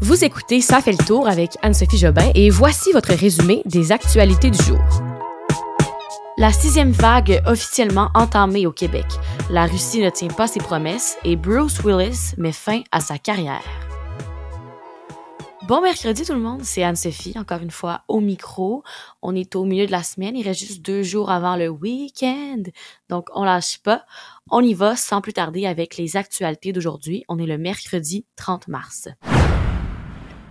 Vous écoutez Ça fait le tour avec Anne-Sophie Jobin et voici votre résumé des actualités du jour. La sixième vague officiellement entamée au Québec. La Russie ne tient pas ses promesses et Bruce Willis met fin à sa carrière. Bon mercredi tout le monde, c'est Anne-Sophie, encore une fois au micro. On est au milieu de la semaine, il reste juste deux jours avant le week-end, donc on lâche pas. On y va sans plus tarder avec les actualités d'aujourd'hui. On est le mercredi 30 mars.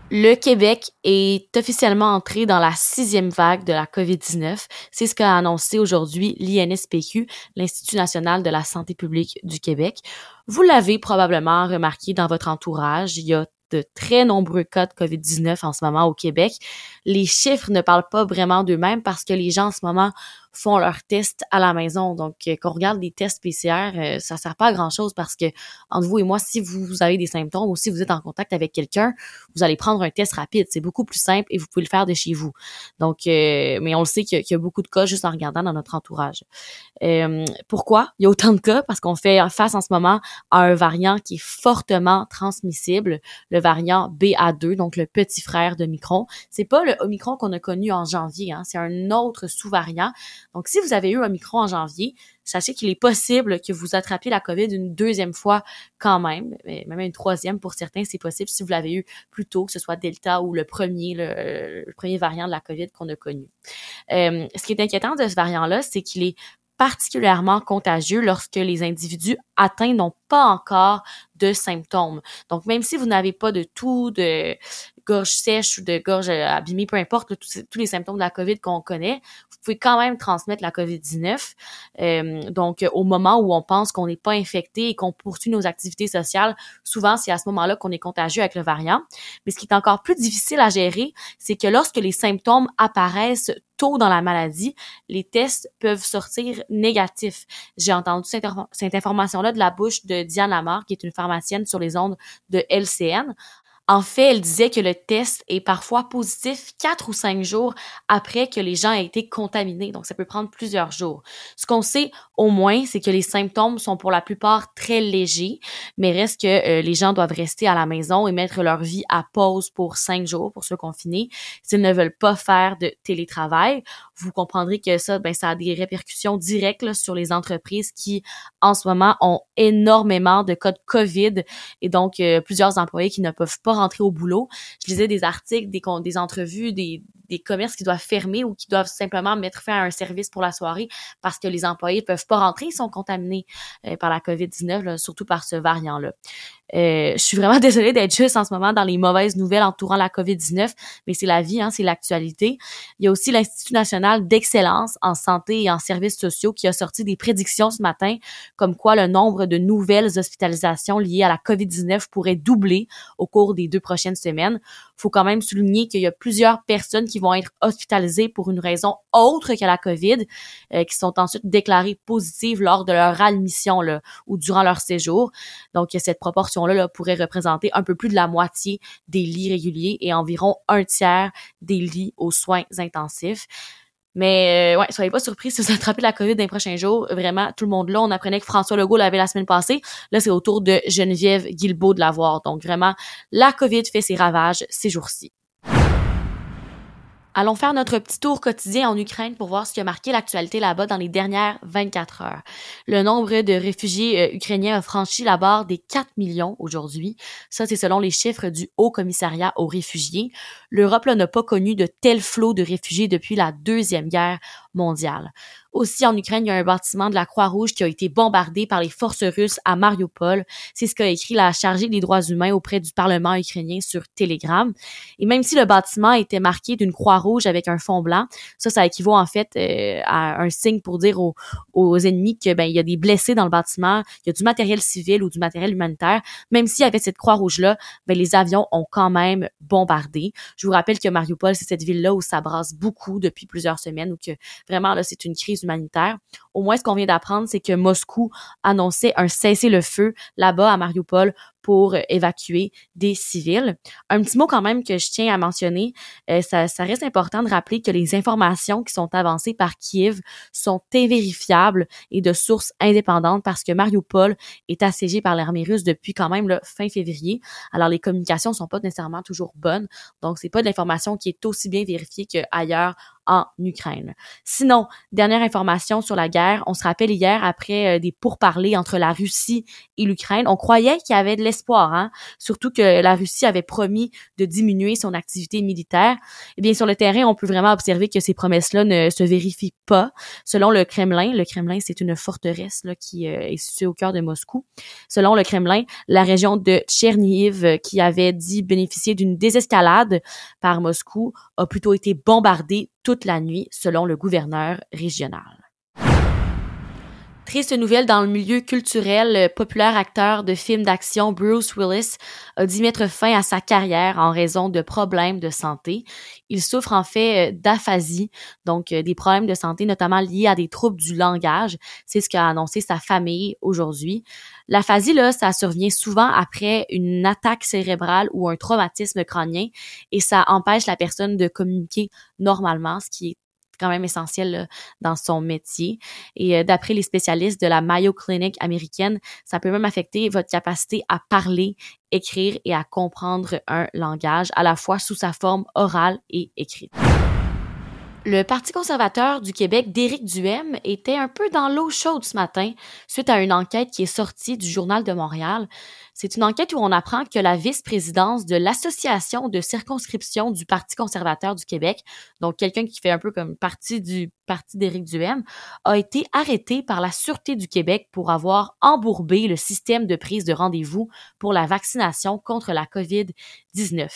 Le Québec est officiellement entré dans la sixième vague de la COVID-19. C'est ce qu'a annoncé aujourd'hui l'INSPQ, l'Institut national de la santé publique du Québec. Vous l'avez probablement remarqué dans votre entourage, il y a de très nombreux cas de COVID-19 en ce moment au Québec. Les chiffres ne parlent pas vraiment d'eux-mêmes parce que les gens en ce moment font leurs tests à la maison. Donc, euh, quand on regarde les tests PCR, euh, ça sert pas à grand chose parce que entre vous et moi, si vous avez des symptômes ou si vous êtes en contact avec quelqu'un, vous allez prendre un test rapide. C'est beaucoup plus simple et vous pouvez le faire de chez vous. Donc, euh, mais on le sait qu'il y, a beaucoup de cas juste en regardant dans notre entourage. pourquoi? Il y a autant de cas Parce qu'on fait face en ce moment à un variant qui est fortement transmissible, le variant BA2, donc le petit frère de Micron. C'est pas le Omicron qu'on a connu en janvier, hein, c'est un autre sous-variant. Donc, si vous avez eu un micro en janvier, sachez qu'il est possible que vous attrapiez la COVID une deuxième fois quand même, même une troisième pour certains, c'est possible si vous l'avez eu plus tôt, que ce soit Delta ou le premier, le, premier variant de la COVID qu'on a connu. Euh, ce qui est inquiétant de ce variant-là, c'est qu'il est particulièrement contagieux lorsque les individus atteints n'ont pas encore de symptômes. Donc, même si vous n'avez pas de tout, de gorge sèche ou de gorge euh, abîmée, peu importe, tous, les symptômes de la COVID qu'on connaît, vous pouvez quand même transmettre la COVID-19. Euh, donc, au moment où on pense qu'on n'est pas infecté et qu'on poursuit nos activités sociales, souvent, c'est à ce moment-là qu'on est contagieux avec le variant. Mais ce qui est encore plus difficile à gérer, c'est que lorsque les symptômes apparaissent tôt dans la maladie, les tests peuvent sortir négatifs. J'ai entendu cette, cette information-là de la bouche de Diane Lamar, qui est une pharmacienne sur les ondes de LCN. En fait, elle disait que le test est parfois positif quatre ou cinq jours après que les gens aient été contaminés. Donc, ça peut prendre plusieurs jours. Ce qu'on sait au moins, c'est que les symptômes sont pour la plupart très légers, mais reste que euh, les gens doivent rester à la maison et mettre leur vie à pause pour cinq jours pour se confiner s'ils ne veulent pas faire de télétravail. Vous comprendrez que ça, ben, ça a des répercussions directes sur les entreprises qui, en ce moment, ont énormément de cas de COVID et donc euh, plusieurs employés qui ne peuvent pas rentrer au boulot. Je lisais des articles, des, des entrevues, des, commerces qui doivent fermer ou qui doivent simplement mettre fin à un service pour la soirée parce que les employés peuvent pas rentrer, ils sont contaminés euh, par la COVID-19, surtout par ce variant-là. Euh, je suis vraiment désolée d'être juste en ce moment dans les mauvaises nouvelles entourant la COVID-19, mais c'est la vie, hein, c'est l'actualité. Il y a aussi l'Institut national d'excellence en santé et en services sociaux qui a sorti des prédictions ce matin comme quoi le nombre de nouvelles hospitalisations liées à la COVID-19 pourrait doubler au cours des deux prochaines semaines. faut quand même souligner qu'il y a plusieurs personnes qui vont être hospitalisées pour une raison autre que la COVID, euh, qui sont ensuite déclarées positives lors de leur admission là, ou durant leur séjour. Donc, cette proportion là pourrait représenter un peu plus de la moitié des lits réguliers et environ un tiers des lits aux soins intensifs. Mais euh, ouais, soyez pas surpris si vous attrapez la COVID dans les prochains jours. Vraiment, tout le monde là, on apprenait que François Legault l'avait la semaine passée. Là, c'est au tour de Geneviève Guilbeault de l'avoir. Donc vraiment, la COVID fait ses ravages ces jours-ci. Allons faire notre petit tour quotidien en Ukraine pour voir ce qui a marqué l'actualité là-bas dans les dernières 24 heures. Le nombre de réfugiés euh, ukrainiens a franchi la barre des 4 millions aujourd'hui. Ça, c'est selon les chiffres du Haut Commissariat aux réfugiés. L'Europe n'a pas connu de tel flot de réfugiés depuis la Deuxième Guerre mondiale. Aussi, en Ukraine, il y a un bâtiment de la Croix-Rouge qui a été bombardé par les forces russes à Mariupol. C'est ce qu'a écrit la chargée des droits humains auprès du Parlement ukrainien sur Telegram. Et même si le bâtiment était marqué d'une Croix-Rouge avec un fond blanc, ça, ça équivaut en fait euh, à un signe pour dire aux, ennemis que ben il y a des blessés dans le bâtiment, il y a du matériel civil ou du matériel humanitaire. Même s'il y avait cette Croix-Rouge-là, ben les avions ont quand même bombardé. Je vous rappelle que Mariupol, c'est cette ville-là où ça brasse beaucoup depuis plusieurs semaines, ou que vraiment là, c'est une crise humanitaire. Au moins, ce qu'on vient d'apprendre, c'est que Moscou annonçait un cessez-le-feu là-bas à Mariupol pour évacuer des civils. Un petit mot quand même que je tiens à mentionner, euh, ça, reste important de rappeler que les informations qui sont avancées par Kiev sont invérifiables et de sources indépendantes parce que Mariupol est assiégé par l'armée russe depuis quand même le fin février. Alors les communications sont pas nécessairement toujours bonnes, donc c'est pas de l'information qui est aussi bien vérifiée qu'ailleurs en Ukraine. Sinon, dernière information sur la guerre, on se rappelle hier après euh, des pourparlers entre la Russie et l'Ukraine, on croyait qu'il y avait de l'espoir, hein? surtout que la Russie avait promis de diminuer son activité militaire. Eh bien, sur le terrain, on peut vraiment observer que ces promesses-là ne se vérifient pas. Selon le Kremlin, le Kremlin, c'est une forteresse qui euh, est située au cœur de Moscou. Selon le Kremlin, la région de Tchernihiv, euh, qui avait dit bénéficier d'une désescalade par Moscou, a plutôt été bombardée toute la nuit, selon le gouverneur régional. Triste nouvelle dans le milieu culturel, le populaire acteur de films d'action Bruce Willis a dû mettre fin à sa carrière en raison de problèmes de santé. Il souffre en fait euh, d'aphasie, donc euh, des problèmes de santé notamment liés à des troubles du langage. C'est ce qu'a annoncé sa famille aujourd'hui. L'aphasie, là, ça survient souvent après une attaque cérébrale ou un traumatisme crânien et ça empêche la personne de communiquer normalement, ce qui est quand même essentiel dans son métier. Et euh, d'après les spécialistes de la Mayo Clinic américaine, ça peut même affecter votre capacité à parler, écrire et à comprendre un langage, à la fois sous sa forme orale et écrite. Le Parti conservateur du Québec d'Éric Duhem était un peu dans l'eau chaude ce matin suite à une enquête qui est sortie du Journal de Montréal. C'est une enquête où on apprend que la vice-présidence de l'Association de circonscription du Parti conservateur du Québec, donc quelqu'un qui fait un peu comme partie du parti d'Éric Duhem, a été arrêtée par la Sûreté du Québec pour avoir embourbé le système de prise de rendez-vous pour la vaccination contre la COVID-19.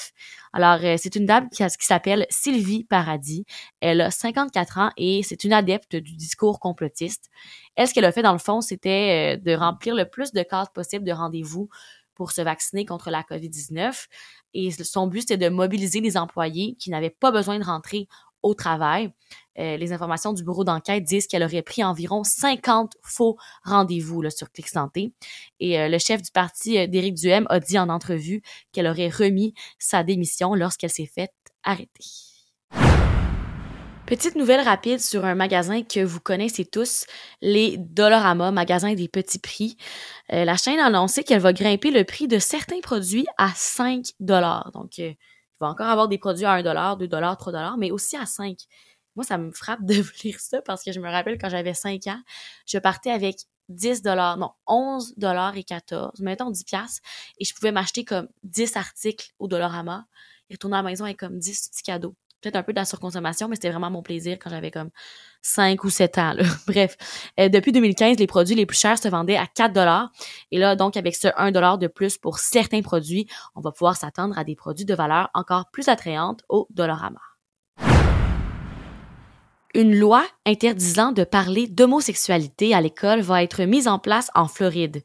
Alors, euh, c'est une dame qui, qui s'appelle Sylvie Paradis. Elle a 54 ans et c'est une adepte du discours complotiste. Elle, ce qu'elle a fait dans le fond, c'était euh, de remplir le plus de cadres possible de rendez-vous pour se vacciner contre la COVID-19. Et son but, c'est de mobiliser les employés qui n'avaient pas besoin de rentrer au travail. Euh, les informations du bureau d'enquête disent qu'elle aurait pris environ 50 faux rendez-vous sur Clic Santé. Et euh, le chef du parti, d'Éric Duhem, a dit en entrevue qu'elle aurait remis sa démission lorsqu'elle s'est faite arrêter. Petite nouvelle rapide sur un magasin que vous connaissez tous, les Dollarama, magasin des petits prix. Euh, la chaîne a annoncé qu'elle va grimper le prix de certains produits à 5 dollars. Donc, euh, il va encore avoir des produits à 1 dollar, 2 dollars, 3 dollars, mais aussi à 5. Moi, ça me frappe de lire ça parce que je me rappelle quand j'avais 5 ans, je partais avec 10 dollars, non, 11 dollars et 14, mettons 10 piastres, et je pouvais m'acheter comme 10 articles au Dollarama et retourner à la maison avec comme 10 petits cadeaux peut-être un peu de la surconsommation, mais c'était vraiment mon plaisir quand j'avais comme 5 ou 7 ans. Bref, euh, depuis 2015, les produits les plus chers se vendaient à 4 dollars. Et là, donc, avec ce 1 dollar de plus pour certains produits, on va pouvoir s'attendre à des produits de valeur encore plus attrayante au Dollarama. Une loi interdisant de parler d'homosexualité à l'école va être mise en place en Floride.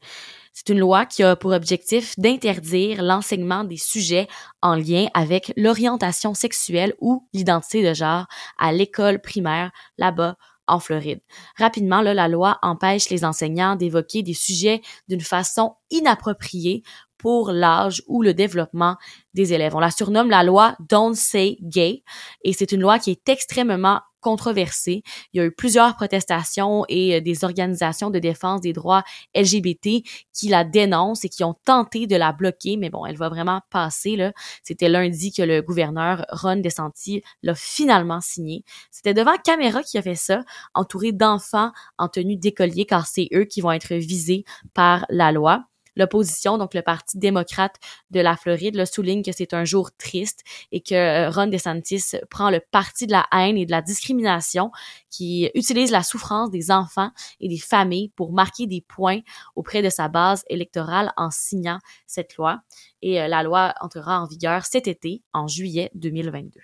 C'est une loi qui a pour objectif d'interdire l'enseignement des sujets en lien avec l'orientation sexuelle ou l'identité de genre à l'école primaire là-bas en Floride. Rapidement, la loi empêche les enseignants d'évoquer des sujets d'une façon inappropriée pour l'âge ou le développement des élèves. On la surnomme la loi Don't Say Gay et c'est une loi qui est extrêmement Il y a eu plusieurs protestations et euh, des organisations de défense des droits LGBT qui la dénoncent et qui ont tenté de la bloquer, mais bon, elle va vraiment passer. Là. C'était lundi que le gouverneur Ron DeSantis l'a finalement signé. C'était devant caméra qui a fait ça, entouré d'enfants en tenue d'écolier, car c'est eux qui vont être visés par la loi. L'opposition, donc le Parti démocrate de la Floride, le souligne que c'est un jour triste et que euh, Ron DeSantis prend le parti de la haine et de la discrimination, qui utilise la souffrance des enfants et des familles pour marquer des points auprès de sa base électorale en signant cette loi. Et euh, la loi entrera en vigueur cet été, en juillet 2022.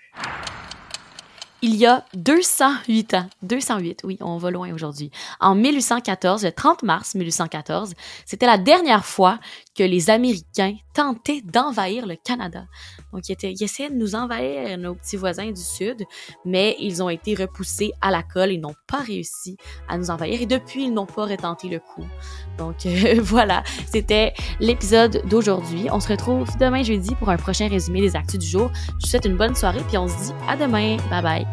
Il y a 208 ans, 208, oui, on va loin aujourd'hui. En 1814, le 30 mars 1814, c'était la dernière fois que les Américains tentaient d'envahir le Canada. Donc, ils, essayaient de nous envahir, nos petits voisins du Sud, mais ils ont été repoussés à la colle. Ils n'ont pas réussi à nous envahir et depuis, ils n'ont pas retenté le coup. Donc, euh, voilà, c'était l'épisode d'aujourd'hui. On se retrouve demain jeudi pour un prochain résumé des actus du jour. Je vous souhaite une bonne soirée puis on se dit à demain. Bye bye.